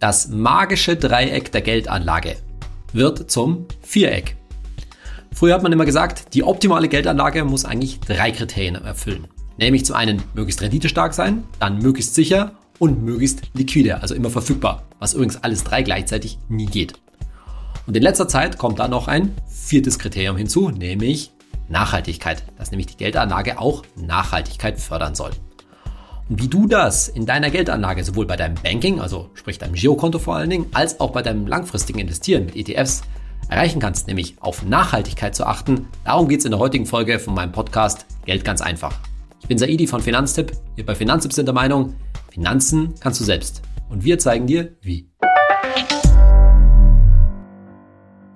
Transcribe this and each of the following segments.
Das magische Dreieck der Geldanlage wird zum Viereck. Früher hat man immer gesagt, die optimale Geldanlage muss eigentlich drei Kriterien erfüllen. Nämlich zum einen möglichst renditestark sein, dann möglichst sicher und möglichst liquide, also immer verfügbar, was übrigens alles drei gleichzeitig nie geht. Und in letzter Zeit kommt da noch ein viertes Kriterium hinzu, nämlich Nachhaltigkeit, dass nämlich die Geldanlage auch Nachhaltigkeit fördern soll. Wie du das in deiner Geldanlage sowohl bei deinem Banking, also sprich deinem Girokonto vor allen Dingen, als auch bei deinem langfristigen Investieren mit ETFs erreichen kannst, nämlich auf Nachhaltigkeit zu achten, darum geht es in der heutigen Folge von meinem Podcast Geld ganz einfach. Ich bin Saidi von Finanztipp. Wir bei Finanztipp sind der Meinung, Finanzen kannst du selbst. Und wir zeigen dir, wie.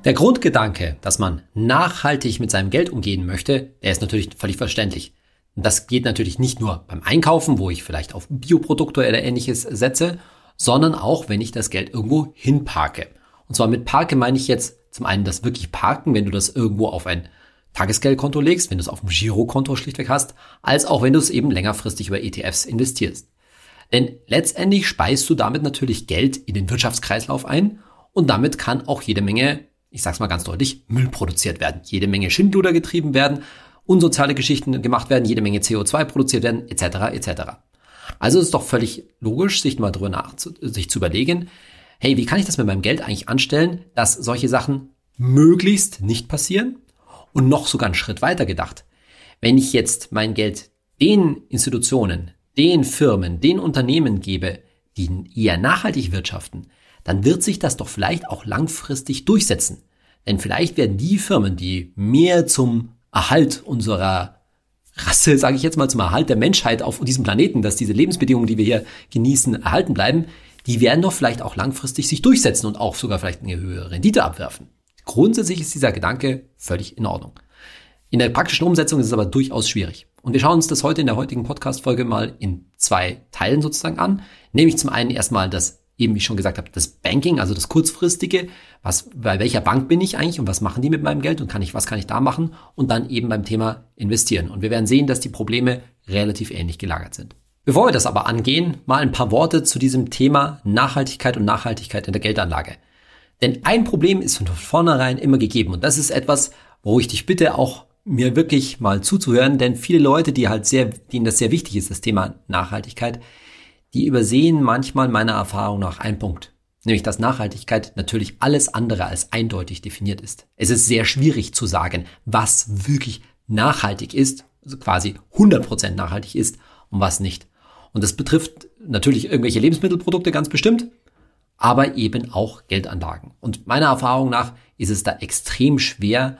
Der Grundgedanke, dass man nachhaltig mit seinem Geld umgehen möchte, der ist natürlich völlig verständlich. Und das geht natürlich nicht nur beim Einkaufen, wo ich vielleicht auf Bioprodukte oder ähnliches setze, sondern auch, wenn ich das Geld irgendwo hinparke. Und zwar mit Parke meine ich jetzt zum einen das wirklich Parken, wenn du das irgendwo auf ein Tagesgeldkonto legst, wenn du es auf dem Girokonto schlichtweg hast, als auch wenn du es eben längerfristig über ETFs investierst. Denn letztendlich speist du damit natürlich Geld in den Wirtschaftskreislauf ein und damit kann auch jede Menge ich sag's mal ganz deutlich, Müll produziert werden. Jede Menge Schindluder getrieben werden, unsoziale Geschichten gemacht werden, jede Menge CO2 produziert werden, etc. etc. Also ist es doch völlig logisch, sich mal drüber nach, sich zu überlegen, hey, wie kann ich das mit meinem Geld eigentlich anstellen, dass solche Sachen möglichst nicht passieren? Und noch sogar einen Schritt weiter gedacht. Wenn ich jetzt mein Geld den Institutionen, den Firmen, den Unternehmen gebe, die eher nachhaltig wirtschaften, dann wird sich das doch vielleicht auch langfristig durchsetzen. Denn vielleicht werden die Firmen, die mehr zum Erhalt unserer Rasse, sage ich jetzt mal, zum Erhalt der Menschheit auf diesem Planeten, dass diese Lebensbedingungen, die wir hier genießen, erhalten bleiben, die werden doch vielleicht auch langfristig sich durchsetzen und auch sogar vielleicht eine höhere Rendite abwerfen. Grundsätzlich ist dieser Gedanke völlig in Ordnung. In der praktischen Umsetzung ist es aber durchaus schwierig. Und wir schauen uns das heute in der heutigen Podcast-Folge mal in zwei Teilen sozusagen an. Nämlich zum einen erstmal das eben, wie ich schon gesagt habe, das Banking, also das kurzfristige, was, bei welcher Bank bin ich eigentlich und was machen die mit meinem Geld und kann ich, was kann ich da machen? Und dann eben beim Thema investieren. Und wir werden sehen, dass die Probleme relativ ähnlich gelagert sind. Bevor wir das aber angehen, mal ein paar Worte zu diesem Thema Nachhaltigkeit und Nachhaltigkeit in der Geldanlage. Denn ein Problem ist von vornherein immer gegeben und das ist etwas, wo ich dich bitte auch mir wirklich mal zuzuhören, denn viele Leute, die halt sehr, denen das sehr wichtig ist, das Thema Nachhaltigkeit, die übersehen manchmal meiner Erfahrung nach einen Punkt. Nämlich, dass Nachhaltigkeit natürlich alles andere als eindeutig definiert ist. Es ist sehr schwierig zu sagen, was wirklich nachhaltig ist, also quasi 100% nachhaltig ist und was nicht. Und das betrifft natürlich irgendwelche Lebensmittelprodukte ganz bestimmt, aber eben auch Geldanlagen. Und meiner Erfahrung nach ist es da extrem schwer,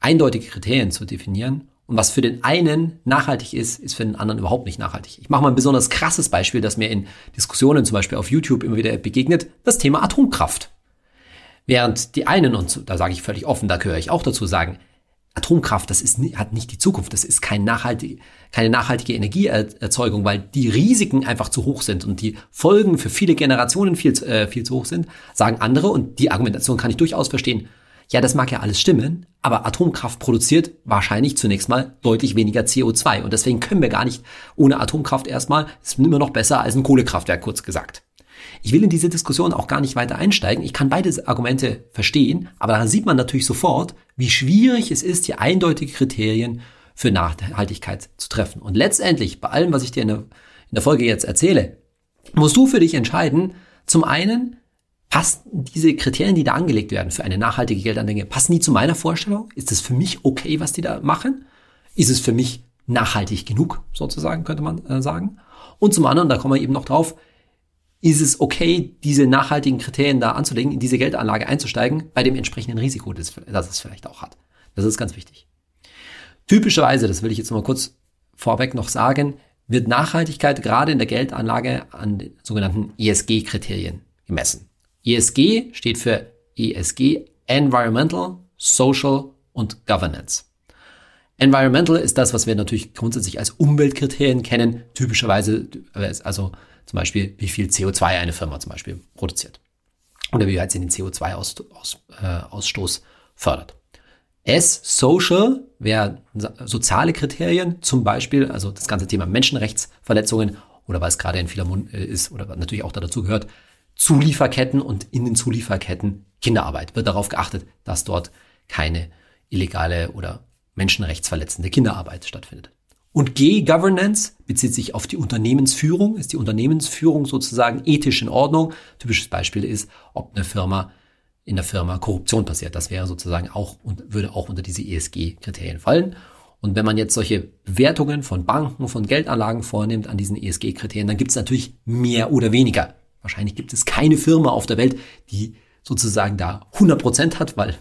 eindeutige Kriterien zu definieren und was für den einen nachhaltig ist, ist für den anderen überhaupt nicht nachhaltig. Ich mache mal ein besonders krasses Beispiel, das mir in Diskussionen zum Beispiel auf YouTube immer wieder begegnet, das Thema Atomkraft. Während die einen, und da sage ich völlig offen, da gehöre ich auch dazu, sagen, Atomkraft, das ist, hat nicht die Zukunft, das ist kein nachhaltig, keine nachhaltige Energieerzeugung, weil die Risiken einfach zu hoch sind und die Folgen für viele Generationen viel, äh, viel zu hoch sind, sagen andere, und die Argumentation kann ich durchaus verstehen, ja, das mag ja alles stimmen, aber Atomkraft produziert wahrscheinlich zunächst mal deutlich weniger CO2 und deswegen können wir gar nicht ohne Atomkraft erstmal, ist immer noch besser als ein Kohlekraftwerk, kurz gesagt. Ich will in diese Diskussion auch gar nicht weiter einsteigen. Ich kann beide Argumente verstehen, aber da sieht man natürlich sofort, wie schwierig es ist, hier eindeutige Kriterien für Nachhaltigkeit zu treffen. Und letztendlich, bei allem, was ich dir in der, in der Folge jetzt erzähle, musst du für dich entscheiden, zum einen, Passen diese Kriterien, die da angelegt werden für eine nachhaltige Geldanlage, passen die zu meiner Vorstellung? Ist es für mich okay, was die da machen? Ist es für mich nachhaltig genug, sozusagen, könnte man äh, sagen? Und zum anderen, da kommen wir eben noch drauf, ist es okay, diese nachhaltigen Kriterien da anzulegen, in diese Geldanlage einzusteigen, bei dem entsprechenden Risiko, das, das es vielleicht auch hat. Das ist ganz wichtig. Typischerweise, das will ich jetzt mal kurz vorweg noch sagen, wird Nachhaltigkeit gerade in der Geldanlage an sogenannten ESG-Kriterien gemessen. ESG steht für ESG, Environmental, Social und Governance. Environmental ist das, was wir natürlich grundsätzlich als Umweltkriterien kennen, typischerweise, also zum Beispiel, wie viel CO2 eine Firma zum Beispiel produziert. Oder wie weit sie den CO2-Ausstoß fördert. S, Social, wäre soziale Kriterien, zum Beispiel, also das ganze Thema Menschenrechtsverletzungen oder was gerade in vieler Mund äh, ist oder natürlich auch dazu gehört, Zulieferketten und in den Zulieferketten Kinderarbeit. Wird darauf geachtet, dass dort keine illegale oder menschenrechtsverletzende Kinderarbeit stattfindet. Und G-Governance bezieht sich auf die Unternehmensführung. Ist die Unternehmensführung sozusagen ethisch in Ordnung? Typisches Beispiel ist, ob eine Firma in der Firma Korruption passiert. Das wäre sozusagen auch und würde auch unter diese ESG-Kriterien fallen. Und wenn man jetzt solche Bewertungen von Banken, von Geldanlagen vornimmt an diesen ESG-Kriterien, dann gibt es natürlich mehr oder weniger. Wahrscheinlich gibt es keine Firma auf der Welt, die sozusagen da 100 Prozent hat, weil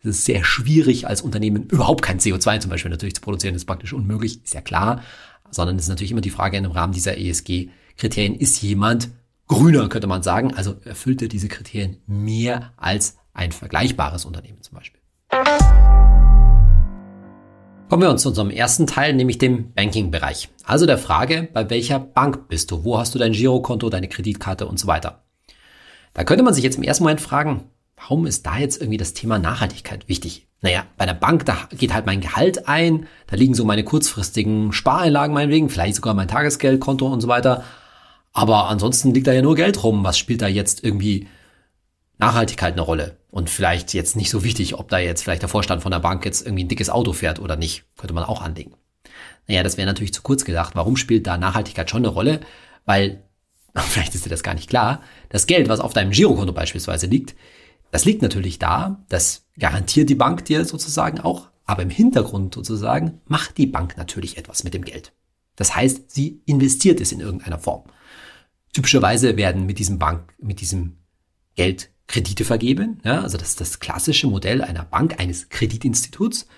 es ist sehr schwierig als Unternehmen überhaupt kein CO2 zum Beispiel natürlich zu produzieren, ist praktisch unmöglich, ist ja klar, sondern es ist natürlich immer die Frage im Rahmen dieser ESG-Kriterien, ist jemand grüner, könnte man sagen, also erfüllt er diese Kriterien mehr als ein vergleichbares Unternehmen zum Beispiel. Kommen wir uns zu unserem ersten Teil, nämlich dem Banking-Bereich. Also der Frage, bei welcher Bank bist du? Wo hast du dein Girokonto, deine Kreditkarte und so weiter? Da könnte man sich jetzt im ersten Moment fragen, warum ist da jetzt irgendwie das Thema Nachhaltigkeit wichtig? Naja, bei der Bank, da geht halt mein Gehalt ein, da liegen so meine kurzfristigen Spareinlagen meinetwegen, vielleicht sogar mein Tagesgeldkonto und so weiter. Aber ansonsten liegt da ja nur Geld rum. Was spielt da jetzt irgendwie Nachhaltigkeit eine Rolle? Und vielleicht jetzt nicht so wichtig, ob da jetzt vielleicht der Vorstand von der Bank jetzt irgendwie ein dickes Auto fährt oder nicht. Könnte man auch anlegen. Naja, das wäre natürlich zu kurz gedacht. Warum spielt da Nachhaltigkeit schon eine Rolle? Weil, vielleicht ist dir das gar nicht klar, das Geld, was auf deinem Girokonto beispielsweise liegt, das liegt natürlich da, das garantiert die Bank dir sozusagen auch, aber im Hintergrund sozusagen macht die Bank natürlich etwas mit dem Geld. Das heißt, sie investiert es in irgendeiner Form. Typischerweise werden mit diesem Bank, mit diesem Geld Kredite vergeben. Ja, also das ist das klassische Modell einer Bank, eines Kreditinstituts.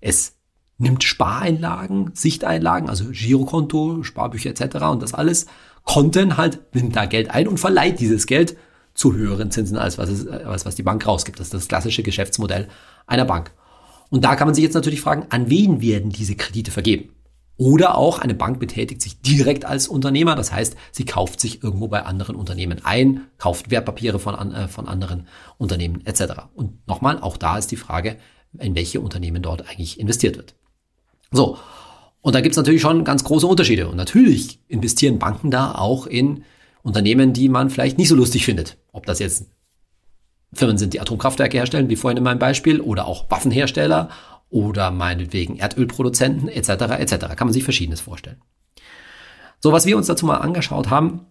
Es nimmt Spareinlagen, Sichteinlagen, also Girokonto, Sparbücher etc. und das alles Konten halt, nimmt da Geld ein und verleiht dieses Geld zu höheren Zinsen als was, es, als was die Bank rausgibt. Das ist das klassische Geschäftsmodell einer Bank. Und da kann man sich jetzt natürlich fragen, an wen werden diese Kredite vergeben? Oder auch eine Bank betätigt sich direkt als Unternehmer. Das heißt, sie kauft sich irgendwo bei anderen Unternehmen ein, kauft Wertpapiere von, äh, von anderen Unternehmen etc. Und nochmal, auch da ist die Frage, in welche Unternehmen dort eigentlich investiert wird. So, und da gibt es natürlich schon ganz große Unterschiede. Und natürlich investieren Banken da auch in Unternehmen, die man vielleicht nicht so lustig findet. Ob das jetzt Firmen sind, die Atomkraftwerke herstellen, wie vorhin in meinem Beispiel, oder auch Waffenhersteller oder meinetwegen Erdölproduzenten etc. etc. Kann man sich verschiedenes vorstellen. So, was wir uns dazu mal angeschaut haben,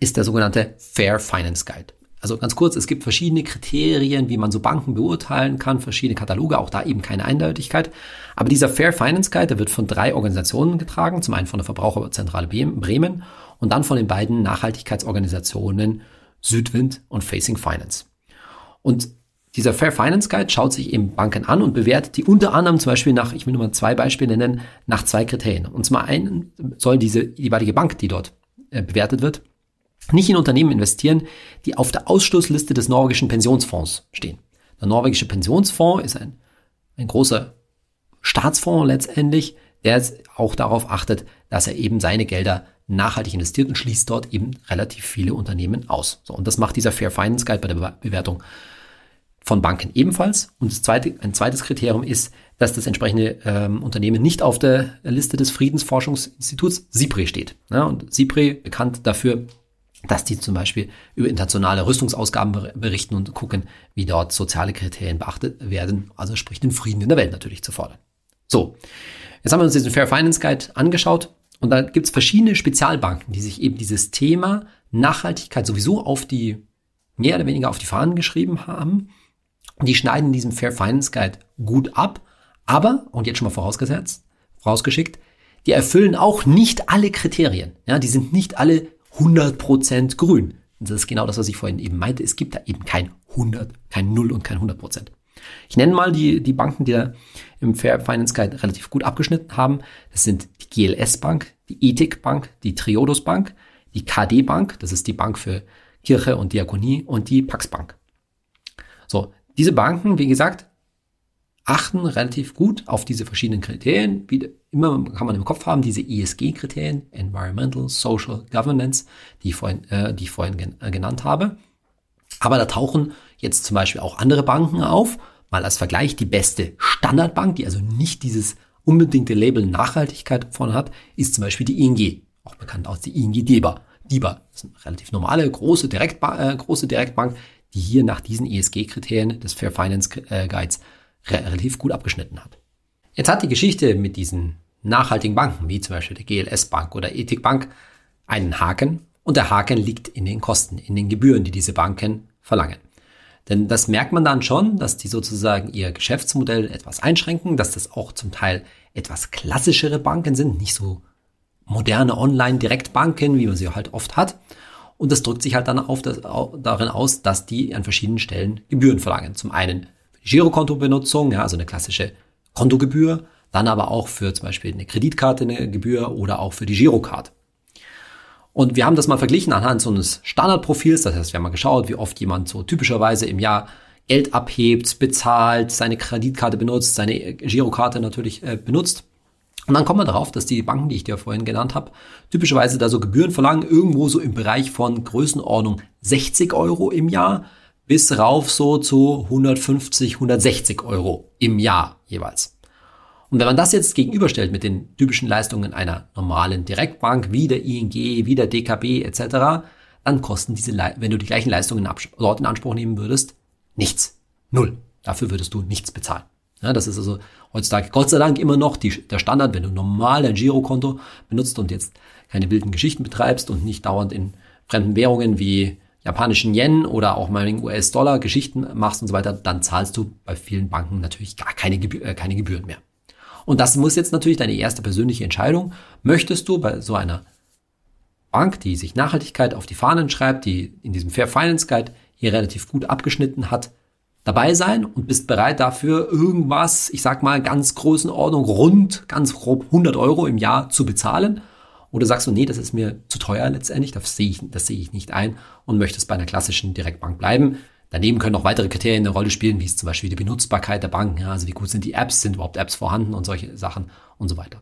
ist der sogenannte Fair Finance Guide. Also ganz kurz, es gibt verschiedene Kriterien, wie man so Banken beurteilen kann, verschiedene Kataloge, auch da eben keine Eindeutigkeit. Aber dieser Fair Finance Guide, der wird von drei Organisationen getragen. Zum einen von der Verbraucherzentrale Bremen und dann von den beiden Nachhaltigkeitsorganisationen Südwind und Facing Finance. Und dieser Fair Finance Guide schaut sich eben Banken an und bewertet die unter anderem zum Beispiel nach, ich will nur mal zwei Beispiele nennen, nach zwei Kriterien. Und zum einen soll diese jeweilige Bank, die dort äh, bewertet wird, nicht in Unternehmen investieren, die auf der Ausschlussliste des norwegischen Pensionsfonds stehen. Der norwegische Pensionsfonds ist ein, ein großer Staatsfonds letztendlich, der auch darauf achtet, dass er eben seine Gelder nachhaltig investiert und schließt dort eben relativ viele Unternehmen aus. So, und das macht dieser Fair Finance Guide bei der Bewertung von Banken ebenfalls. Und das zweite, ein zweites Kriterium ist, dass das entsprechende ähm, Unternehmen nicht auf der Liste des Friedensforschungsinstituts SIPRE steht. Ja, und SIPRE bekannt dafür, dass die zum Beispiel über internationale Rüstungsausgaben berichten und gucken, wie dort soziale Kriterien beachtet werden, also sprich den Frieden in der Welt natürlich zu fordern. So, jetzt haben wir uns diesen Fair Finance Guide angeschaut und da gibt es verschiedene Spezialbanken, die sich eben dieses Thema Nachhaltigkeit sowieso auf die, mehr oder weniger auf die Fahnen geschrieben haben die schneiden in diesem Fair Finance Guide gut ab, aber, und jetzt schon mal vorausgesetzt, vorausgeschickt, die erfüllen auch nicht alle Kriterien. Ja, die sind nicht alle 100% grün. Und das ist genau das, was ich vorhin eben meinte. Es gibt da eben kein 100, kein 0 und kein 100%. Ich nenne mal die, die Banken, die da im Fair Finance Guide relativ gut abgeschnitten haben. Das sind die GLS Bank, die Ethik Bank, die Triodos Bank, die KD Bank, das ist die Bank für Kirche und Diakonie und die Pax Bank. So, diese Banken, wie gesagt, achten relativ gut auf diese verschiedenen Kriterien. Wie immer kann man im Kopf haben, diese ESG-Kriterien, Environmental, Social, Governance, die ich vorhin, äh, die ich vorhin gen äh, genannt habe. Aber da tauchen jetzt zum Beispiel auch andere Banken auf. Mal als Vergleich, die beste Standardbank, die also nicht dieses unbedingte Label Nachhaltigkeit vorne hat, ist zum Beispiel die ING, auch bekannt als die ING. DIBA. Das ist eine relativ normale, große, Direktba äh, große Direktbank, die hier nach diesen ESG-Kriterien des Fair Finance äh, Guides re relativ gut abgeschnitten hat. Jetzt hat die Geschichte mit diesen nachhaltigen Banken, wie zum Beispiel der GLS Bank oder Ethik Bank, einen Haken und der Haken liegt in den Kosten, in den Gebühren, die diese Banken verlangen. Denn das merkt man dann schon, dass die sozusagen ihr Geschäftsmodell etwas einschränken, dass das auch zum Teil etwas klassischere Banken sind, nicht so moderne Online-Direktbanken, wie man sie halt oft hat. Und das drückt sich halt dann auf das, darin aus, dass die an verschiedenen Stellen Gebühren verlangen. Zum einen für die Girokontobenutzung, ja, also eine klassische Kontogebühr, dann aber auch für zum Beispiel eine Kreditkarte eine Gebühr oder auch für die Girocard. Und wir haben das mal verglichen anhand so eines Standardprofils. Das heißt, wir haben mal geschaut, wie oft jemand so typischerweise im Jahr Geld abhebt, bezahlt, seine Kreditkarte benutzt, seine Girokarte natürlich äh, benutzt. Und dann kommen wir darauf, dass die Banken, die ich dir vorhin genannt habe, typischerweise da so Gebühren verlangen, irgendwo so im Bereich von Größenordnung 60 Euro im Jahr bis rauf so zu 150, 160 Euro im Jahr jeweils. Und wenn man das jetzt gegenüberstellt mit den typischen Leistungen einer normalen Direktbank, wie der ING, wie der DKB etc., dann kosten diese, wenn du die gleichen Leistungen dort in Anspruch nehmen würdest, nichts. Null. Dafür würdest du nichts bezahlen. Ja, das ist also heutzutage Gott sei Dank immer noch die, der Standard, wenn du normal ein Girokonto benutzt und jetzt keine wilden Geschichten betreibst und nicht dauernd in fremden Währungen wie japanischen Yen oder auch mal in US-Dollar Geschichten machst und so weiter, dann zahlst du bei vielen Banken natürlich gar keine, Gebü äh, keine Gebühren mehr. Und das muss jetzt natürlich deine erste persönliche Entscheidung. Möchtest du bei so einer Bank, die sich Nachhaltigkeit auf die Fahnen schreibt, die in diesem Fair Finance Guide hier relativ gut abgeschnitten hat, dabei sein und bist bereit dafür irgendwas, ich sag mal ganz großen Ordnung, rund, ganz grob 100 Euro im Jahr zu bezahlen? Oder sagst du, nee, das ist mir zu teuer letztendlich, das sehe ich, das ich nicht ein und möchtest bei einer klassischen Direktbank bleiben? Daneben können auch weitere Kriterien eine Rolle spielen, wie es zum Beispiel die Benutzbarkeit der Banken, ja, also wie gut sind die Apps, sind überhaupt Apps vorhanden und solche Sachen und so weiter.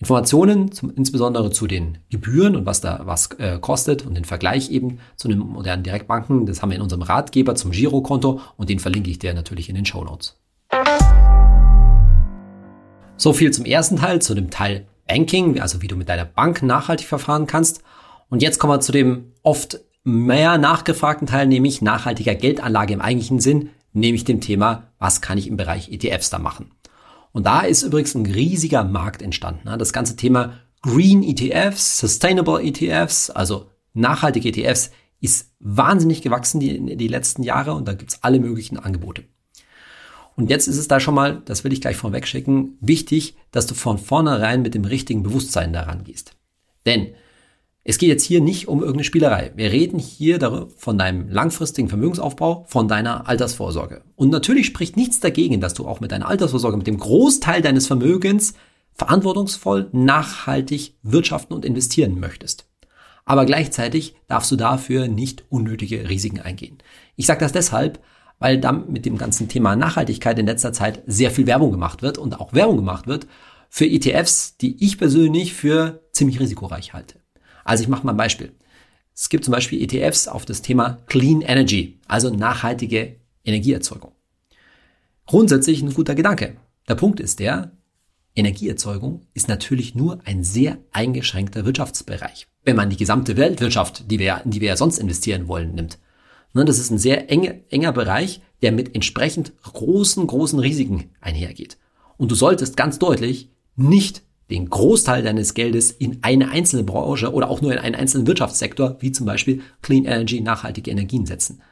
Informationen, zum, insbesondere zu den Gebühren und was da was äh, kostet und den Vergleich eben zu den modernen Direktbanken, das haben wir in unserem Ratgeber zum Girokonto und den verlinke ich dir natürlich in den Show Notes. So viel zum ersten Teil, zu dem Teil Banking, also wie du mit deiner Bank nachhaltig verfahren kannst. Und jetzt kommen wir zu dem oft mehr nachgefragten Teil, nämlich nachhaltiger Geldanlage im eigentlichen Sinn, nämlich dem Thema, was kann ich im Bereich ETFs da machen. Und da ist übrigens ein riesiger Markt entstanden. Ne? Das ganze Thema Green ETFs, Sustainable ETFs, also nachhaltige ETFs, ist wahnsinnig gewachsen die, die letzten Jahre und da gibt's alle möglichen Angebote. Und jetzt ist es da schon mal, das will ich gleich vorweg schicken, wichtig, dass du von vornherein mit dem richtigen Bewusstsein daran gehst. Denn es geht jetzt hier nicht um irgendeine Spielerei. Wir reden hier von deinem langfristigen Vermögensaufbau, von deiner Altersvorsorge. Und natürlich spricht nichts dagegen, dass du auch mit deiner Altersvorsorge, mit dem Großteil deines Vermögens verantwortungsvoll, nachhaltig wirtschaften und investieren möchtest. Aber gleichzeitig darfst du dafür nicht unnötige Risiken eingehen. Ich sage das deshalb, weil dann mit dem ganzen Thema Nachhaltigkeit in letzter Zeit sehr viel Werbung gemacht wird und auch Werbung gemacht wird für ETFs, die ich persönlich für ziemlich risikoreich halte. Also ich mache mal ein Beispiel. Es gibt zum Beispiel ETFs auf das Thema Clean Energy, also nachhaltige Energieerzeugung. Grundsätzlich ein guter Gedanke. Der Punkt ist der, Energieerzeugung ist natürlich nur ein sehr eingeschränkter Wirtschaftsbereich. Wenn man die gesamte Weltwirtschaft, die wir, in die wir ja sonst investieren wollen, nimmt. Ne, das ist ein sehr enge, enger Bereich, der mit entsprechend großen, großen Risiken einhergeht. Und du solltest ganz deutlich nicht den Großteil deines Geldes in eine einzelne Branche oder auch nur in einen einzelnen Wirtschaftssektor, wie zum Beispiel Clean Energy, nachhaltige Energien setzen.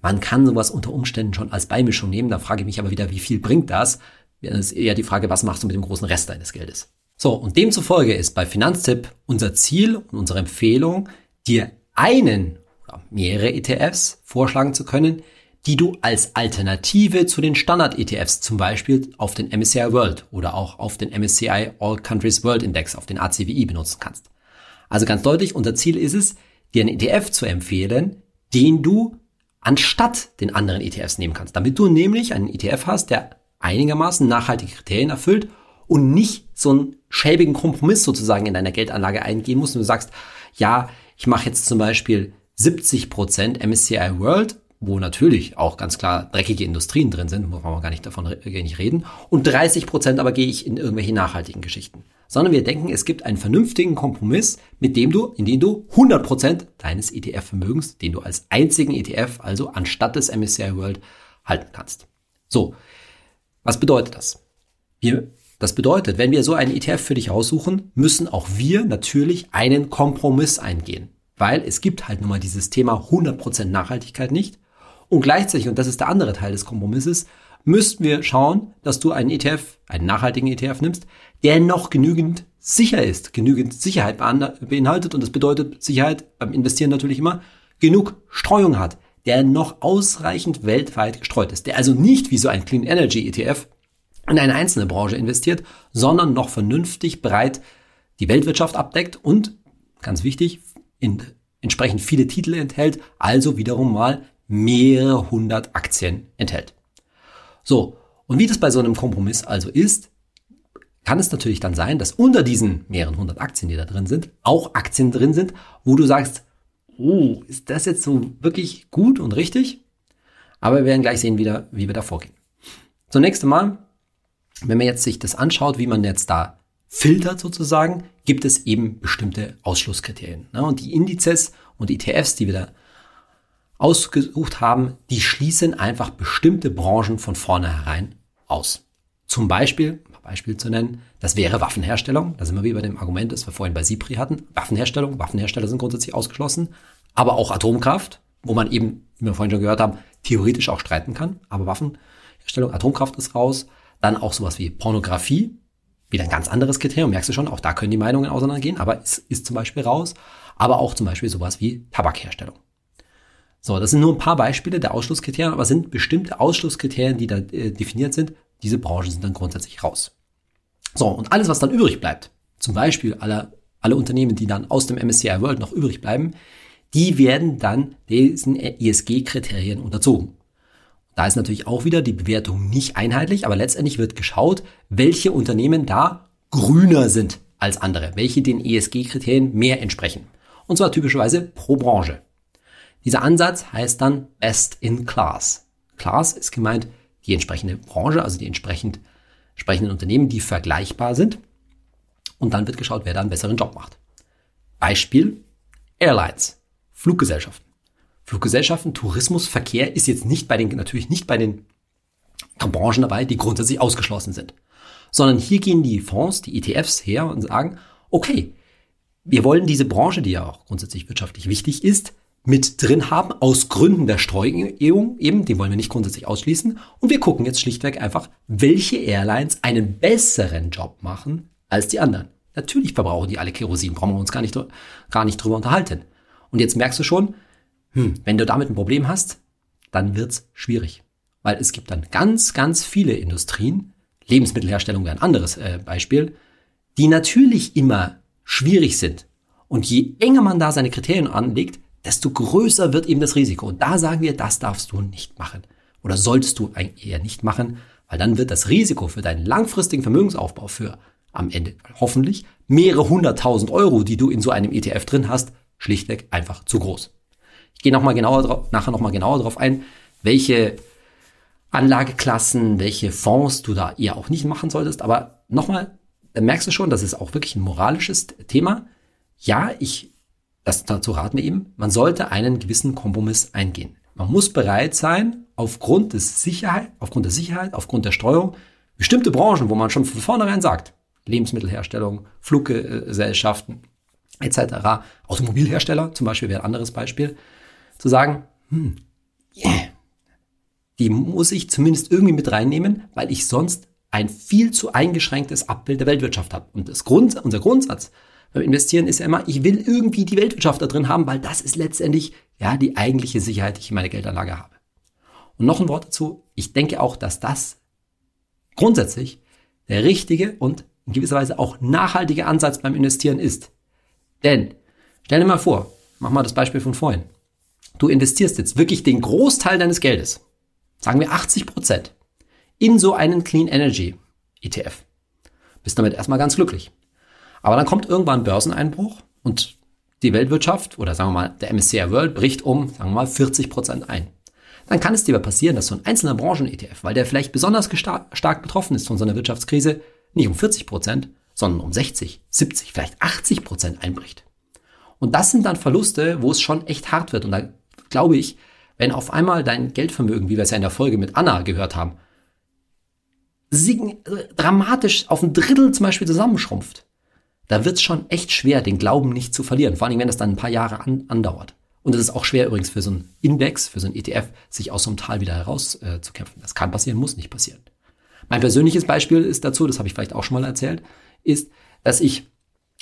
Man kann sowas unter Umständen schon als Beimischung nehmen, da frage ich mich aber wieder, wie viel bringt das? Das ist eher die Frage, was machst du mit dem großen Rest deines Geldes? So, und demzufolge ist bei Finanztipp unser Ziel und unsere Empfehlung, dir einen oder mehrere ETFs vorschlagen zu können, die du als Alternative zu den Standard-ETFs zum Beispiel auf den MSCI World oder auch auf den MSCI All Countries World Index, auf den ACWI benutzen kannst. Also ganz deutlich, unser Ziel ist es, dir einen ETF zu empfehlen, den du anstatt den anderen ETFs nehmen kannst, damit du nämlich einen ETF hast, der einigermaßen nachhaltige Kriterien erfüllt und nicht so einen schäbigen Kompromiss sozusagen in deiner Geldanlage eingehen musst und du sagst, ja, ich mache jetzt zum Beispiel 70% MSCI World wo natürlich auch ganz klar dreckige Industrien drin sind, muss man gar nicht davon nicht reden. Und 30 Prozent aber gehe ich in irgendwelche nachhaltigen Geschichten. Sondern wir denken, es gibt einen vernünftigen Kompromiss, mit dem du, in dem du 100 Prozent deines ETF-Vermögens, den du als einzigen ETF, also anstatt des MSCI World, halten kannst. So. Was bedeutet das? Wir, das bedeutet, wenn wir so einen ETF für dich raussuchen, müssen auch wir natürlich einen Kompromiss eingehen. Weil es gibt halt nun mal dieses Thema 100% Nachhaltigkeit nicht. Und gleichzeitig, und das ist der andere Teil des Kompromisses, müssten wir schauen, dass du einen ETF, einen nachhaltigen ETF nimmst, der noch genügend sicher ist, genügend Sicherheit beinhaltet. Und das bedeutet Sicherheit beim Investieren natürlich immer genug Streuung hat, der noch ausreichend weltweit gestreut ist, der also nicht wie so ein Clean Energy ETF in eine einzelne Branche investiert, sondern noch vernünftig breit die Weltwirtschaft abdeckt und, ganz wichtig, in, entsprechend viele Titel enthält, also wiederum mal mehrere hundert Aktien enthält. So, und wie das bei so einem Kompromiss also ist, kann es natürlich dann sein, dass unter diesen mehreren hundert Aktien, die da drin sind, auch Aktien drin sind, wo du sagst, oh, ist das jetzt so wirklich gut und richtig? Aber wir werden gleich sehen, wie, wie wir da vorgehen. Zunächst einmal, wenn man jetzt sich das anschaut, wie man jetzt da filtert sozusagen, gibt es eben bestimmte Ausschlusskriterien. Ne? Und die Indizes und ETFs, die wir da ausgesucht haben, die schließen einfach bestimmte Branchen von vornherein aus. Zum Beispiel, um ein Beispiel zu nennen, das wäre Waffenherstellung. Da sind wir wie bei dem Argument, das wir vorhin bei SIPRI hatten. Waffenherstellung, Waffenhersteller sind grundsätzlich ausgeschlossen. Aber auch Atomkraft, wo man eben, wie wir vorhin schon gehört haben, theoretisch auch streiten kann. Aber Waffenherstellung, Atomkraft ist raus. Dann auch sowas wie Pornografie. Wieder ein ganz anderes Kriterium, merkst du schon, auch da können die Meinungen auseinandergehen, aber es ist zum Beispiel raus. Aber auch zum Beispiel sowas wie Tabakherstellung. So, das sind nur ein paar Beispiele der Ausschlusskriterien, aber sind bestimmte Ausschlusskriterien, die da äh, definiert sind. Diese Branchen sind dann grundsätzlich raus. So, und alles, was dann übrig bleibt, zum Beispiel alle, alle Unternehmen, die dann aus dem MSCI World noch übrig bleiben, die werden dann diesen ESG-Kriterien unterzogen. Da ist natürlich auch wieder die Bewertung nicht einheitlich, aber letztendlich wird geschaut, welche Unternehmen da grüner sind als andere, welche den ESG-Kriterien mehr entsprechen. Und zwar typischerweise pro Branche. Dieser Ansatz heißt dann Best in Class. Class ist gemeint die entsprechende Branche, also die entsprechend, entsprechenden Unternehmen, die vergleichbar sind. Und dann wird geschaut, wer da einen besseren Job macht. Beispiel Airlines, Fluggesellschaften. Fluggesellschaften, Tourismus, Verkehr ist jetzt nicht bei den, natürlich nicht bei den Branchen dabei, die grundsätzlich ausgeschlossen sind. Sondern hier gehen die Fonds, die ETFs her und sagen, okay, wir wollen diese Branche, die ja auch grundsätzlich wirtschaftlich wichtig ist, mit drin haben, aus Gründen der Streuung eben, die wollen wir nicht grundsätzlich ausschließen. Und wir gucken jetzt schlichtweg einfach, welche Airlines einen besseren Job machen als die anderen. Natürlich verbrauchen die alle Kerosin, brauchen wir uns gar nicht, gar nicht drüber unterhalten. Und jetzt merkst du schon, hm, wenn du damit ein Problem hast, dann wird's schwierig. Weil es gibt dann ganz, ganz viele Industrien, Lebensmittelherstellung wäre ein anderes äh, Beispiel, die natürlich immer schwierig sind. Und je enger man da seine Kriterien anlegt, desto größer wird eben das Risiko. Und da sagen wir, das darfst du nicht machen. Oder solltest du eigentlich eher nicht machen, weil dann wird das Risiko für deinen langfristigen Vermögensaufbau für am Ende hoffentlich mehrere hunderttausend Euro, die du in so einem ETF drin hast, schlichtweg einfach zu groß. Ich gehe noch mal genauer drauf, nachher nochmal genauer darauf ein, welche Anlageklassen, welche Fonds du da eher auch nicht machen solltest. Aber nochmal, da merkst du schon, das ist auch wirklich ein moralisches Thema. Ja, ich das, dazu raten wir eben, man sollte einen gewissen Kompromiss eingehen. Man muss bereit sein, aufgrund des Sicherheit, aufgrund der Sicherheit, aufgrund der Steuerung, bestimmte Branchen, wo man schon von vornherein sagt, Lebensmittelherstellung, Fluggesellschaften etc., Automobilhersteller zum Beispiel wäre ein anderes Beispiel, zu sagen, hm, yeah, die muss ich zumindest irgendwie mit reinnehmen, weil ich sonst ein viel zu eingeschränktes Abbild der Weltwirtschaft habe. Und das Grund, unser Grundsatz beim Investieren ist ja immer, ich will irgendwie die Weltwirtschaft da drin haben, weil das ist letztendlich ja die eigentliche Sicherheit, die ich in meiner Geldanlage habe. Und noch ein Wort dazu. Ich denke auch, dass das grundsätzlich der richtige und in gewisser Weise auch nachhaltige Ansatz beim Investieren ist. Denn stell dir mal vor, mach mal das Beispiel von vorhin. Du investierst jetzt wirklich den Großteil deines Geldes, sagen wir 80 Prozent, in so einen Clean Energy ETF. Bist damit erstmal ganz glücklich. Aber dann kommt irgendwann ein Börseneinbruch und die Weltwirtschaft oder sagen wir mal der MSCI World bricht um, sagen wir mal, 40 Prozent ein. dann kann es dir aber passieren, dass so ein einzelner Branchen-ETF, weil der vielleicht besonders stark betroffen ist von so einer Wirtschaftskrise, nicht um 40 Prozent, sondern um 60, 70, vielleicht 80 Prozent einbricht. Und das sind dann Verluste, wo es schon echt hart wird. Und da glaube ich, wenn auf einmal dein Geldvermögen, wie wir es ja in der Folge mit Anna gehört haben, dramatisch auf ein Drittel zum Beispiel zusammenschrumpft, da wird es schon echt schwer, den Glauben nicht zu verlieren. Vor allem, wenn das dann ein paar Jahre an, andauert. Und es ist auch schwer übrigens für so einen Index, für so einen ETF, sich aus so einem Tal wieder herauszukämpfen. Äh, das kann passieren, muss nicht passieren. Mein persönliches Beispiel ist dazu, das habe ich vielleicht auch schon mal erzählt, ist, dass ich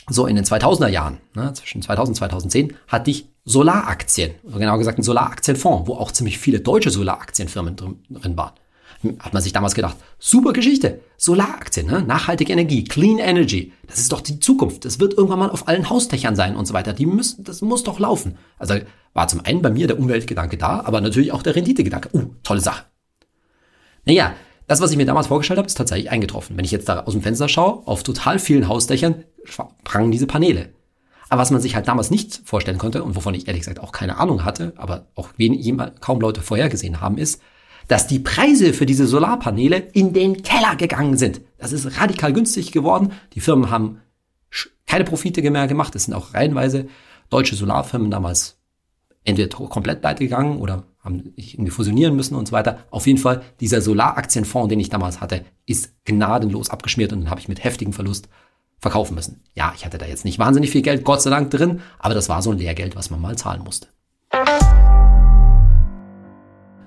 so in den 2000er Jahren, ne, zwischen 2000 und 2010, hatte ich Solaraktien, genau gesagt ein Solaraktienfonds, wo auch ziemlich viele deutsche Solaraktienfirmen drin waren. Hat man sich damals gedacht, super Geschichte, Solaraktien, ne? nachhaltige Energie, Clean Energy, das ist doch die Zukunft. Das wird irgendwann mal auf allen Hausdächern sein und so weiter. Die müssen, das muss doch laufen. Also war zum einen bei mir der Umweltgedanke da, aber natürlich auch der Renditegedanke. Uh, tolle Sache. Naja, das, was ich mir damals vorgestellt habe, ist tatsächlich eingetroffen. Wenn ich jetzt da aus dem Fenster schaue, auf total vielen Hausdächern prangen diese Paneele. Aber was man sich halt damals nicht vorstellen konnte und wovon ich ehrlich gesagt auch keine Ahnung hatte, aber auch wenig, kaum Leute vorhergesehen haben, ist, dass die Preise für diese Solarpaneele in den Keller gegangen sind. Das ist radikal günstig geworden. Die Firmen haben keine Profite mehr gemacht. Es sind auch reihenweise deutsche Solarfirmen damals entweder komplett pleite gegangen oder haben irgendwie fusionieren müssen und so weiter. Auf jeden Fall, dieser Solaraktienfonds, den ich damals hatte, ist gnadenlos abgeschmiert und den habe ich mit heftigem Verlust verkaufen müssen. Ja, ich hatte da jetzt nicht wahnsinnig viel Geld, Gott sei Dank drin, aber das war so ein Lehrgeld, was man mal zahlen musste.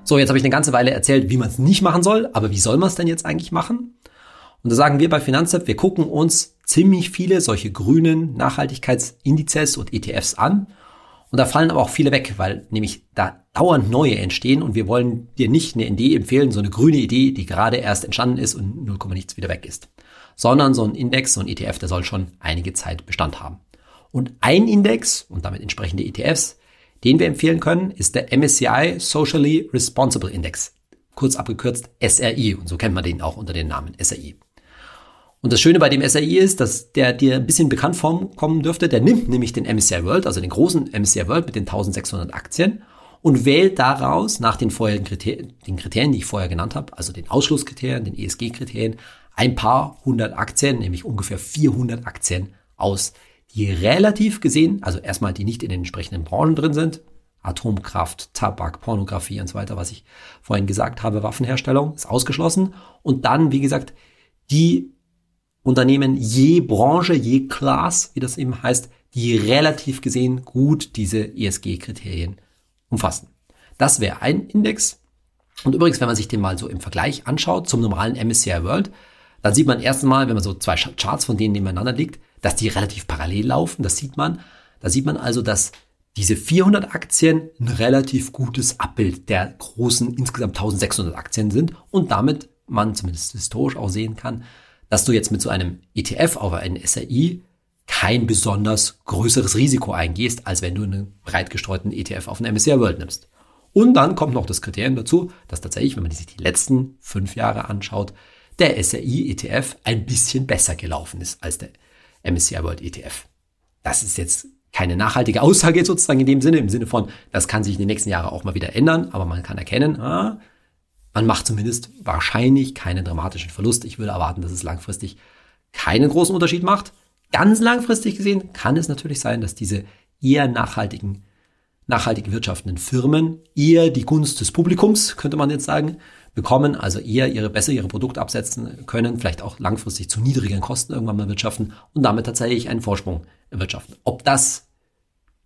So, jetzt habe ich eine ganze Weile erzählt, wie man es nicht machen soll, aber wie soll man es denn jetzt eigentlich machen? Und da sagen wir bei Finanztipp, wir gucken uns ziemlich viele solche grünen Nachhaltigkeitsindizes und ETFs an und da fallen aber auch viele weg, weil nämlich da dauernd neue entstehen und wir wollen dir nicht eine Idee empfehlen, so eine grüne Idee, die gerade erst entstanden ist und 0, nichts wieder weg ist. Sondern so ein Index, so ein ETF, der soll schon einige Zeit Bestand haben. Und ein Index und damit entsprechende ETFs, den wir empfehlen können, ist der MSCI Socially Responsible Index. Kurz abgekürzt SRI. Und so kennt man den auch unter dem Namen SRI. Und das Schöne bei dem SRI ist, dass der dir ein bisschen bekannt vorkommen dürfte. Der nimmt nämlich den MSCI World, also den großen MSCI World mit den 1600 Aktien und wählt daraus nach den vorherigen Kriterien, den Kriterien, die ich vorher genannt habe, also den Ausschlusskriterien, den ESG-Kriterien, ein paar hundert Aktien, nämlich ungefähr 400 Aktien aus, die relativ gesehen, also erstmal die nicht in den entsprechenden Branchen drin sind, Atomkraft, Tabak, Pornografie und so weiter, was ich vorhin gesagt habe, Waffenherstellung ist ausgeschlossen. Und dann, wie gesagt, die Unternehmen je Branche, je Class, wie das eben heißt, die relativ gesehen gut diese ESG-Kriterien umfassen. Das wäre ein Index. Und übrigens, wenn man sich den mal so im Vergleich anschaut zum normalen MSCI World, dann sieht man erst einmal, wenn man so zwei Charts von denen nebeneinander liegt, dass die relativ parallel laufen. Das sieht man. Da sieht man also, dass diese 400 Aktien ein relativ gutes Abbild der großen insgesamt 1600 Aktien sind und damit man zumindest historisch auch sehen kann, dass du jetzt mit so einem ETF auf einen SRI kein besonders größeres Risiko eingehst, als wenn du einen breit gestreuten ETF auf einen MSCI World nimmst. Und dann kommt noch das Kriterium dazu, dass tatsächlich, wenn man sich die letzten fünf Jahre anschaut, der SRI ETF ein bisschen besser gelaufen ist als der MSCI World ETF. Das ist jetzt keine nachhaltige Aussage sozusagen in dem Sinne, im Sinne von, das kann sich in den nächsten Jahren auch mal wieder ändern, aber man kann erkennen, ah, man macht zumindest wahrscheinlich keinen dramatischen Verlust. Ich würde erwarten, dass es langfristig keinen großen Unterschied macht. Ganz langfristig gesehen kann es natürlich sein, dass diese eher nachhaltigen, nachhaltig wirtschaftenden Firmen eher die Gunst des Publikums, könnte man jetzt sagen, bekommen, also eher ihre besser ihre Produkte absetzen können, vielleicht auch langfristig zu niedrigen Kosten irgendwann mal wirtschaften und damit tatsächlich einen Vorsprung erwirtschaften. Ob das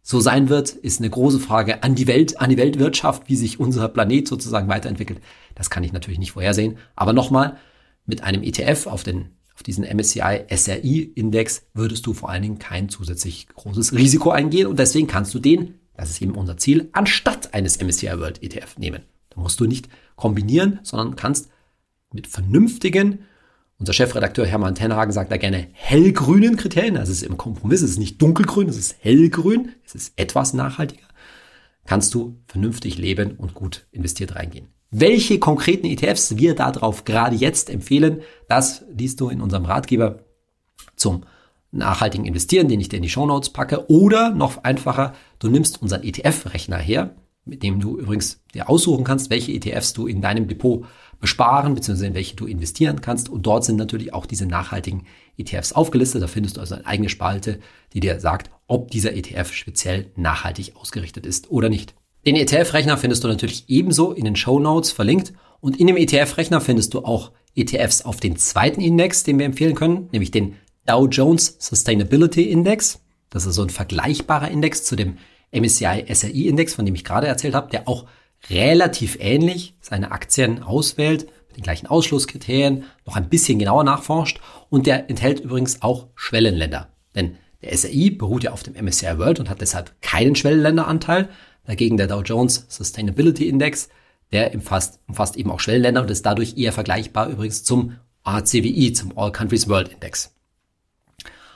so sein wird, ist eine große Frage an die Welt, an die Weltwirtschaft, wie sich unser Planet sozusagen weiterentwickelt. Das kann ich natürlich nicht vorhersehen. Aber nochmal, mit einem ETF auf den auf diesen MSCI SRI Index würdest du vor allen Dingen kein zusätzlich großes Risiko eingehen und deswegen kannst du den, das ist eben unser Ziel, anstatt eines MSCI World ETF nehmen. Da musst du nicht kombinieren, sondern kannst mit vernünftigen unser Chefredakteur Hermann Tenhagen sagt da gerne hellgrünen Kriterien. Das ist im Kompromiss. Es ist nicht dunkelgrün, es ist hellgrün. Es ist etwas nachhaltiger. Kannst du vernünftig leben und gut investiert reingehen. Welche konkreten ETFs wir darauf gerade jetzt empfehlen, das liest du in unserem Ratgeber zum nachhaltigen Investieren, den ich dir in die Show Notes packe. Oder noch einfacher, du nimmst unseren ETF-Rechner her. Mit dem du übrigens dir aussuchen kannst, welche ETFs du in deinem Depot besparen, beziehungsweise in welche du investieren kannst. Und dort sind natürlich auch diese nachhaltigen ETFs aufgelistet. Da findest du also eine eigene Spalte, die dir sagt, ob dieser ETF speziell nachhaltig ausgerichtet ist oder nicht. Den ETF-Rechner findest du natürlich ebenso in den Show Notes verlinkt. Und in dem ETF-Rechner findest du auch ETFs auf den zweiten Index, den wir empfehlen können, nämlich den Dow Jones Sustainability Index. Das ist so ein vergleichbarer Index zu dem MSCI SRI Index, von dem ich gerade erzählt habe, der auch relativ ähnlich seine Aktien auswählt, mit den gleichen Ausschlusskriterien, noch ein bisschen genauer nachforscht und der enthält übrigens auch Schwellenländer. Denn der SRI beruht ja auf dem MSCI World und hat deshalb keinen Schwellenländeranteil. Dagegen der Dow Jones Sustainability Index, der umfasst, umfasst eben auch Schwellenländer und ist dadurch eher vergleichbar übrigens zum ACWI, zum All Countries World Index.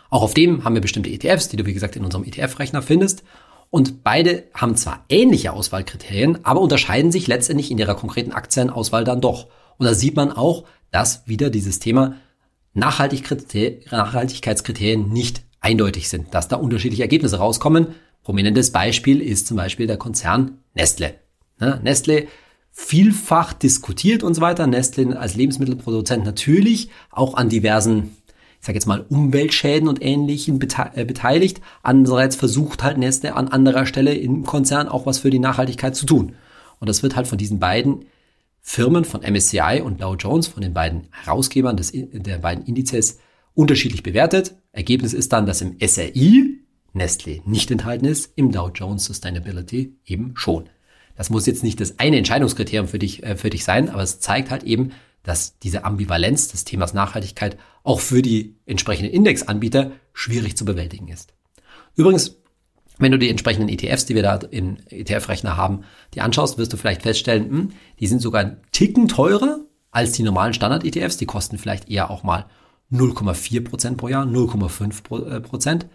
Auch auf dem haben wir bestimmte ETFs, die du wie gesagt in unserem ETF-Rechner findest. Und beide haben zwar ähnliche Auswahlkriterien, aber unterscheiden sich letztendlich in ihrer konkreten Aktienauswahl dann doch. Und da sieht man auch, dass wieder dieses Thema Nachhaltigkeitskriterien nicht eindeutig sind, dass da unterschiedliche Ergebnisse rauskommen. Prominentes Beispiel ist zum Beispiel der Konzern Nestle. Nestle vielfach diskutiert und so weiter. Nestle als Lebensmittelproduzent natürlich auch an diversen ich sage jetzt mal, Umweltschäden und Ähnlichem äh, beteiligt. Andererseits versucht halt Nestle an anderer Stelle im Konzern auch was für die Nachhaltigkeit zu tun. Und das wird halt von diesen beiden Firmen, von MSCI und Dow Jones, von den beiden Herausgebern des, der beiden Indizes, unterschiedlich bewertet. Ergebnis ist dann, dass im SRI Nestle nicht enthalten ist, im Dow Jones Sustainability eben schon. Das muss jetzt nicht das eine Entscheidungskriterium für dich, äh, für dich sein, aber es zeigt halt eben, dass diese Ambivalenz des Themas Nachhaltigkeit auch für die entsprechenden Indexanbieter schwierig zu bewältigen ist. Übrigens, wenn du die entsprechenden ETFs, die wir da im ETF-Rechner haben, die anschaust, wirst du vielleicht feststellen, hm, die sind sogar einen Ticken teurer als die normalen Standard-ETFs. Die kosten vielleicht eher auch mal 0,4 Prozent pro Jahr, 0,5 äh, Prozent.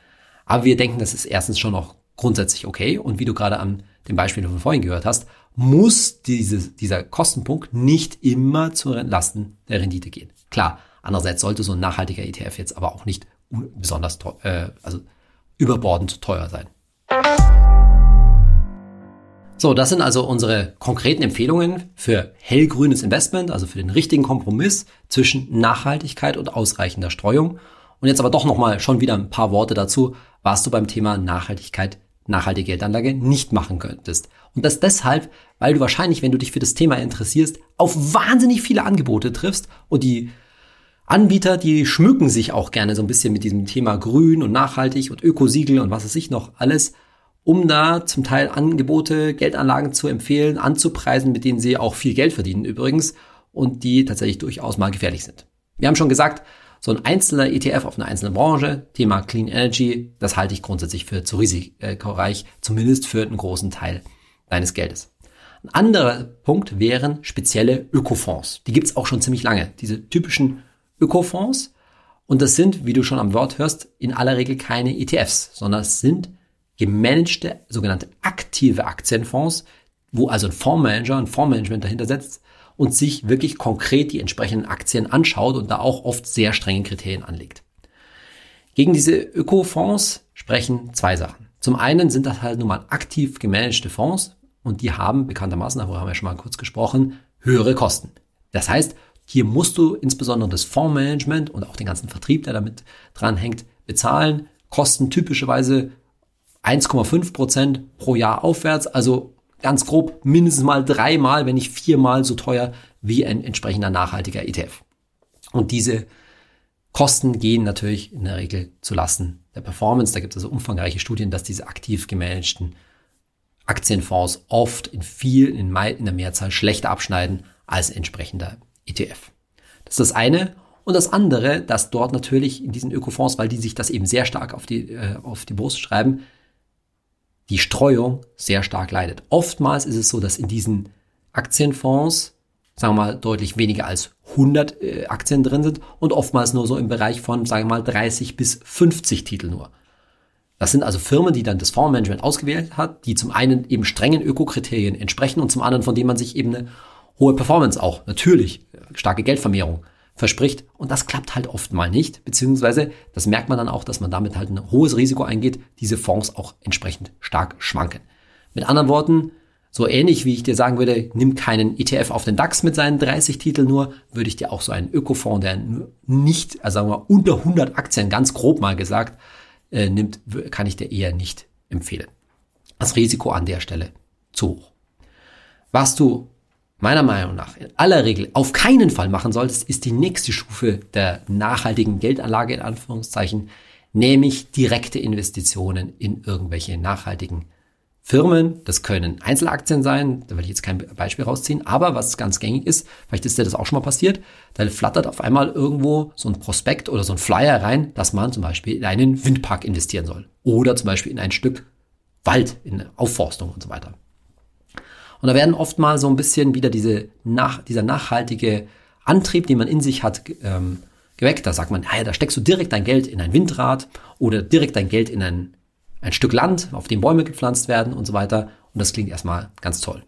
Aber wir denken, das ist erstens schon noch grundsätzlich okay. Und wie du gerade an dem Beispiel von vorhin gehört hast, muss diese, dieser Kostenpunkt nicht immer zu Lasten der Rendite gehen. Klar, andererseits sollte so ein nachhaltiger ETF jetzt aber auch nicht besonders teuer, äh, also überbordend teuer sein. So, das sind also unsere konkreten Empfehlungen für hellgrünes Investment, also für den richtigen Kompromiss zwischen Nachhaltigkeit und ausreichender Streuung. Und jetzt aber doch nochmal schon wieder ein paar Worte dazu, was du beim Thema Nachhaltigkeit nachhaltige Geldanlage nicht machen könntest. Und das deshalb, weil du wahrscheinlich, wenn du dich für das Thema interessierst, auf wahnsinnig viele Angebote triffst und die Anbieter, die schmücken sich auch gerne so ein bisschen mit diesem Thema grün und nachhaltig und Ökosiegel und was weiß ich noch alles, um da zum Teil Angebote, Geldanlagen zu empfehlen, anzupreisen, mit denen sie auch viel Geld verdienen übrigens und die tatsächlich durchaus mal gefährlich sind. Wir haben schon gesagt, so ein einzelner ETF auf eine einzelne Branche, Thema Clean Energy, das halte ich grundsätzlich für zu risikoreich, zumindest für einen großen Teil deines Geldes. Ein anderer Punkt wären spezielle Ökofonds. Die gibt's auch schon ziemlich lange. Diese typischen Ökofonds. Und das sind, wie du schon am Wort hörst, in aller Regel keine ETFs, sondern es sind gemanagte, sogenannte aktive Aktienfonds, wo also ein Fondsmanager, ein Fondsmanagement dahinter setzt, und sich wirklich konkret die entsprechenden Aktien anschaut und da auch oft sehr strenge Kriterien anlegt. Gegen diese Ökofonds sprechen zwei Sachen. Zum einen sind das halt nun mal aktiv gemanagte Fonds und die haben bekanntermaßen, darüber haben wir schon mal kurz gesprochen, höhere Kosten. Das heißt, hier musst du insbesondere das Fondsmanagement und auch den ganzen Vertrieb, der damit dran hängt, bezahlen. Kosten typischerweise 1,5 Prozent pro Jahr aufwärts, also ganz grob mindestens mal dreimal, wenn nicht viermal so teuer wie ein entsprechender nachhaltiger ETF. Und diese Kosten gehen natürlich in der Regel zu Lasten der Performance. Da gibt es also umfangreiche Studien, dass diese aktiv gemanagten Aktienfonds oft in viel, in, der Mehrzahl schlechter abschneiden als entsprechender ETF. Das ist das eine. Und das andere, dass dort natürlich in diesen Ökofonds, weil die sich das eben sehr stark auf die, äh, auf die Brust schreiben, die Streuung sehr stark leidet. Oftmals ist es so, dass in diesen Aktienfonds, sagen wir mal, deutlich weniger als 100 äh, Aktien drin sind und oftmals nur so im Bereich von, sagen wir mal, 30 bis 50 Titel nur. Das sind also Firmen, die dann das Fondsmanagement ausgewählt hat, die zum einen eben strengen Ökokriterien entsprechen und zum anderen von denen man sich eben eine hohe Performance auch, natürlich, starke Geldvermehrung verspricht. Und das klappt halt oft mal nicht, beziehungsweise das merkt man dann auch, dass man damit halt ein hohes Risiko eingeht, diese Fonds auch entsprechend stark schwanken. Mit anderen Worten, So ähnlich wie ich dir sagen würde, nimm keinen ETF auf den DAX mit seinen 30 Titeln nur, würde ich dir auch so einen Ökofonds, der nicht, also sagen wir unter 100 Aktien, ganz grob mal gesagt, äh, nimmt, kann ich dir eher nicht empfehlen. Das Risiko an der Stelle zu hoch. Was du meiner Meinung nach in aller Regel auf keinen Fall machen solltest, ist die nächste Stufe der nachhaltigen Geldanlage in Anführungszeichen, nämlich direkte Investitionen in irgendwelche nachhaltigen Firmen. Das können Einzelaktien sein, da will ich jetzt kein Beispiel rausziehen, aber was ganz gängig ist, vielleicht ist dir das auch schon mal passiert, da flattert auf einmal irgendwo so ein Prospekt oder so ein Flyer rein, dass man zum Beispiel in einen Windpark investieren soll oder zum Beispiel in ein Stück Wald, in Aufforstung und so weiter. Und da werden oft mal so ein bisschen wieder diese nach, dieser nachhaltige Antrieb, den man in sich hat, ähm, geweckt. Da sagt man, ja, da steckst du direkt dein Geld in ein Windrad oder direkt dein Geld in ein, ein Stück Land, auf dem Bäume gepflanzt werden und so weiter. Und das klingt erstmal ganz toll.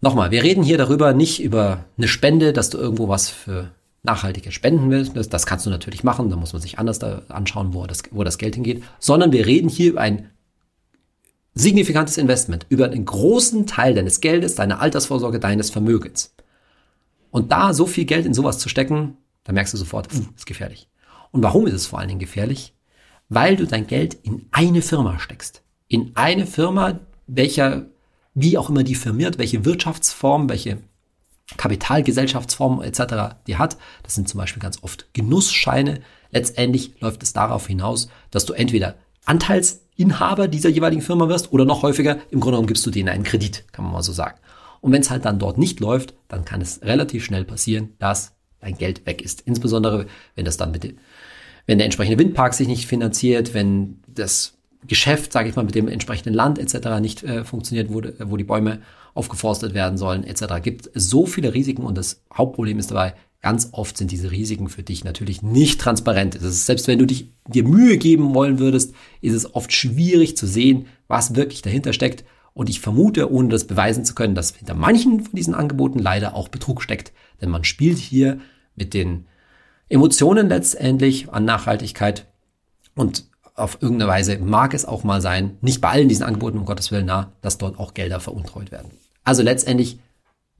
Nochmal, wir reden hier darüber nicht über eine Spende, dass du irgendwo was für nachhaltige Spenden willst. Das kannst du natürlich machen, da muss man sich anders da anschauen, wo das, wo das Geld hingeht. Sondern wir reden hier über ein signifikantes Investment, über einen großen Teil deines Geldes, deiner Altersvorsorge, deines Vermögens. Und da so viel Geld in sowas zu stecken, da merkst du sofort, uh, ist gefährlich. Und warum ist es vor allen Dingen gefährlich? Weil du dein Geld in eine Firma steckst. In eine Firma, welcher, wie auch immer die firmiert, welche Wirtschaftsform, welche Kapitalgesellschaftsform etc. die hat. Das sind zum Beispiel ganz oft Genussscheine. Letztendlich läuft es darauf hinaus, dass du entweder Anteilsinhaber dieser jeweiligen Firma wirst oder noch häufiger, im Grunde genommen gibst du denen einen Kredit, kann man mal so sagen. Und wenn es halt dann dort nicht läuft, dann kann es relativ schnell passieren, dass dein Geld weg ist. Insbesondere, wenn das dann mit, wenn der entsprechende Windpark sich nicht finanziert, wenn das Geschäft, sage ich mal, mit dem entsprechenden Land etc. nicht äh, funktioniert, wo, wo die Bäume aufgeforstet werden sollen etc. Gibt so viele Risiken und das Hauptproblem ist dabei, ganz oft sind diese Risiken für dich natürlich nicht transparent. Ist, selbst wenn du dich dir Mühe geben wollen würdest, ist es oft schwierig zu sehen, was wirklich dahinter steckt. Und ich vermute, ohne das beweisen zu können, dass hinter manchen von diesen Angeboten leider auch Betrug steckt. Denn man spielt hier mit den Emotionen letztendlich an Nachhaltigkeit und auf irgendeine Weise mag es auch mal sein, nicht bei allen diesen Angeboten, um Gottes Willen, nah, dass dort auch Gelder veruntreut werden. Also letztendlich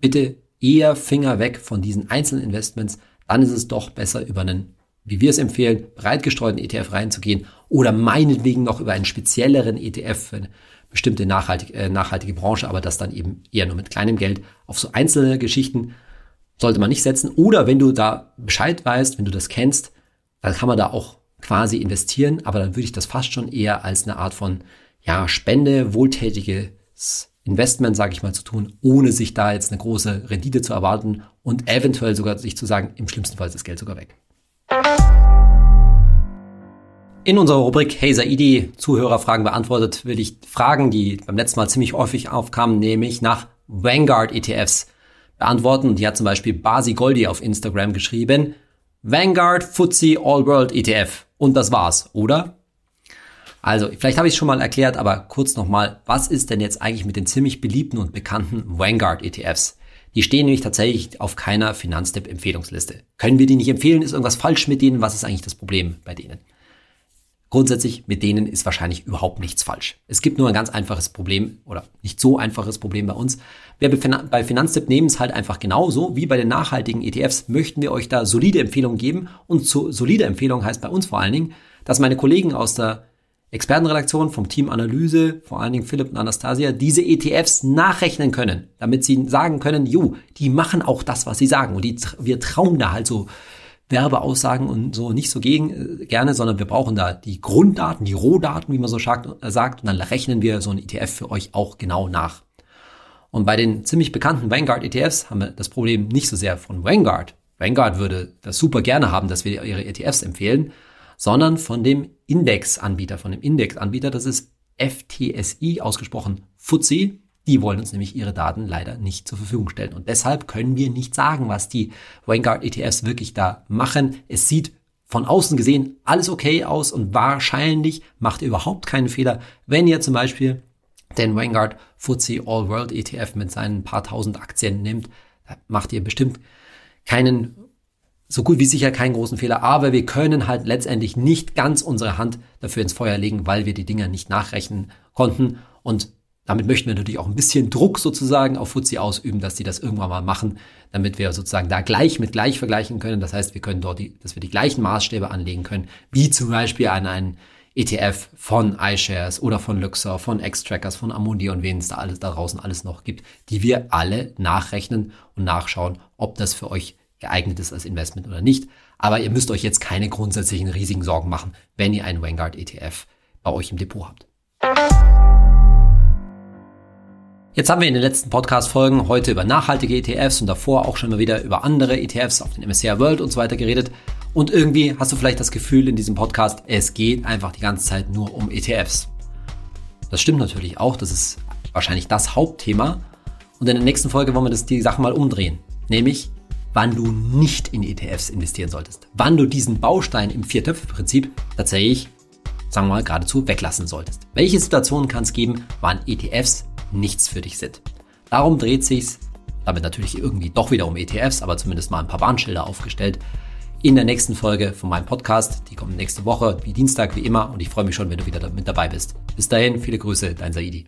bitte eher Finger weg von diesen einzelnen Investments. Dann ist es doch besser, über einen, wie wir es empfehlen, breit gestreuten ETF reinzugehen oder meinetwegen noch über einen spezielleren ETF für eine bestimmte nachhaltig, äh, nachhaltige Branche, aber das dann eben eher nur mit kleinem Geld auf so einzelne Geschichten sollte man nicht setzen. Oder wenn du da Bescheid weißt, wenn du das kennst, dann kann man da auch quasi investieren, aber dann würde ich das fast schon eher als eine Art von ja, Spende, wohltätiges Investment, sage ich mal, zu tun, ohne sich da jetzt eine große Rendite zu erwarten und eventuell sogar sich zu sagen, im schlimmsten Fall ist das Geld sogar weg. In unserer Rubrik Hey Saidi, Zuhörerfragen beantwortet, will ich Fragen, die beim letzten Mal ziemlich häufig aufkamen, nämlich nach Vanguard ETFs beantworten. Die hat zum Beispiel Basi Goldi auf Instagram geschrieben, Vanguard FTSE All World ETF. Und das war's, oder? Also, vielleicht habe ich es schon mal erklärt, aber kurz nochmal, was ist denn jetzt eigentlich mit den ziemlich beliebten und bekannten Vanguard ETFs? Die stehen nämlich tatsächlich auf keiner Finanztipp-Empfehlungsliste. Können wir die nicht empfehlen? Ist irgendwas falsch mit denen? Was ist eigentlich das Problem bei denen? Grundsätzlich mit denen ist wahrscheinlich überhaupt nichts falsch. Es gibt nur ein ganz einfaches Problem oder nicht so einfaches Problem bei uns. Wir bei Finanztipp nehmen es halt einfach genauso wie bei den nachhaltigen ETFs möchten wir euch da solide Empfehlungen geben und so, solide Empfehlung heißt bei uns vor allen Dingen, dass meine Kollegen aus der Expertenredaktion vom Team Analyse, vor allen Dingen Philipp und Anastasia, diese ETFs nachrechnen können, damit sie sagen können, jo, die machen auch das, was sie sagen. Und die, wir trauen da halt so Werbeaussagen und so nicht so gegen, äh, gerne, sondern wir brauchen da die Grunddaten, die Rohdaten, wie man so sagt, äh, sagt, und dann rechnen wir so ein ETF für euch auch genau nach. Und bei den ziemlich bekannten Vanguard ETFs haben wir das Problem nicht so sehr von Vanguard. Vanguard würde das super gerne haben, dass wir ihre ETFs empfehlen, sondern von dem Indexanbieter, von dem Indexanbieter, das ist FTSI, ausgesprochen FTSE. Die wollen uns nämlich ihre Daten leider nicht zur Verfügung stellen. Und deshalb können wir nicht sagen, was die Vanguard ETFs wirklich da machen. Es sieht von außen gesehen alles okay aus und wahrscheinlich macht ihr überhaupt keinen Fehler, wenn ihr zum Beispiel den Vanguard FTSE All World ETF mit seinen paar tausend Aktien nimmt, macht ihr bestimmt keinen so gut wie sicher keinen großen Fehler, aber wir können halt letztendlich nicht ganz unsere Hand dafür ins Feuer legen, weil wir die Dinger nicht nachrechnen konnten und damit möchten wir natürlich auch ein bisschen Druck sozusagen auf FTSE ausüben, dass die das irgendwann mal machen, damit wir sozusagen da gleich mit gleich vergleichen können. Das heißt, wir können dort die, dass wir die gleichen Maßstäbe anlegen können, wie zum Beispiel an einen ETF von iShares oder von Luxor, von X-Trackers, von Amundi und wen es da alles da draußen alles noch gibt, die wir alle nachrechnen und nachschauen, ob das für euch geeignet ist als Investment oder nicht. Aber ihr müsst euch jetzt keine grundsätzlichen riesigen Sorgen machen, wenn ihr einen Vanguard ETF bei euch im Depot habt. Jetzt haben wir in den letzten Podcast-Folgen heute über nachhaltige ETFs und davor auch schon mal wieder über andere ETFs auf den MSCI World und so weiter geredet. Und irgendwie hast du vielleicht das Gefühl in diesem Podcast, es geht einfach die ganze Zeit nur um ETFs. Das stimmt natürlich auch, das ist wahrscheinlich das Hauptthema. Und in der nächsten Folge wollen wir das die Sache mal umdrehen. Nämlich, wann du nicht in ETFs investieren solltest. Wann du diesen Baustein im Viertöpfe-Prinzip tatsächlich, sagen wir mal, geradezu weglassen solltest. Welche Situationen kann es geben, wann ETFs nichts für dich sind. Darum dreht sich's, damit natürlich irgendwie doch wieder um ETFs, aber zumindest mal ein paar Warnschilder aufgestellt. In der nächsten Folge von meinem Podcast. Die kommt nächste Woche, wie Dienstag, wie immer. Und ich freue mich schon, wenn du wieder mit dabei bist. Bis dahin, viele Grüße, dein Saidi.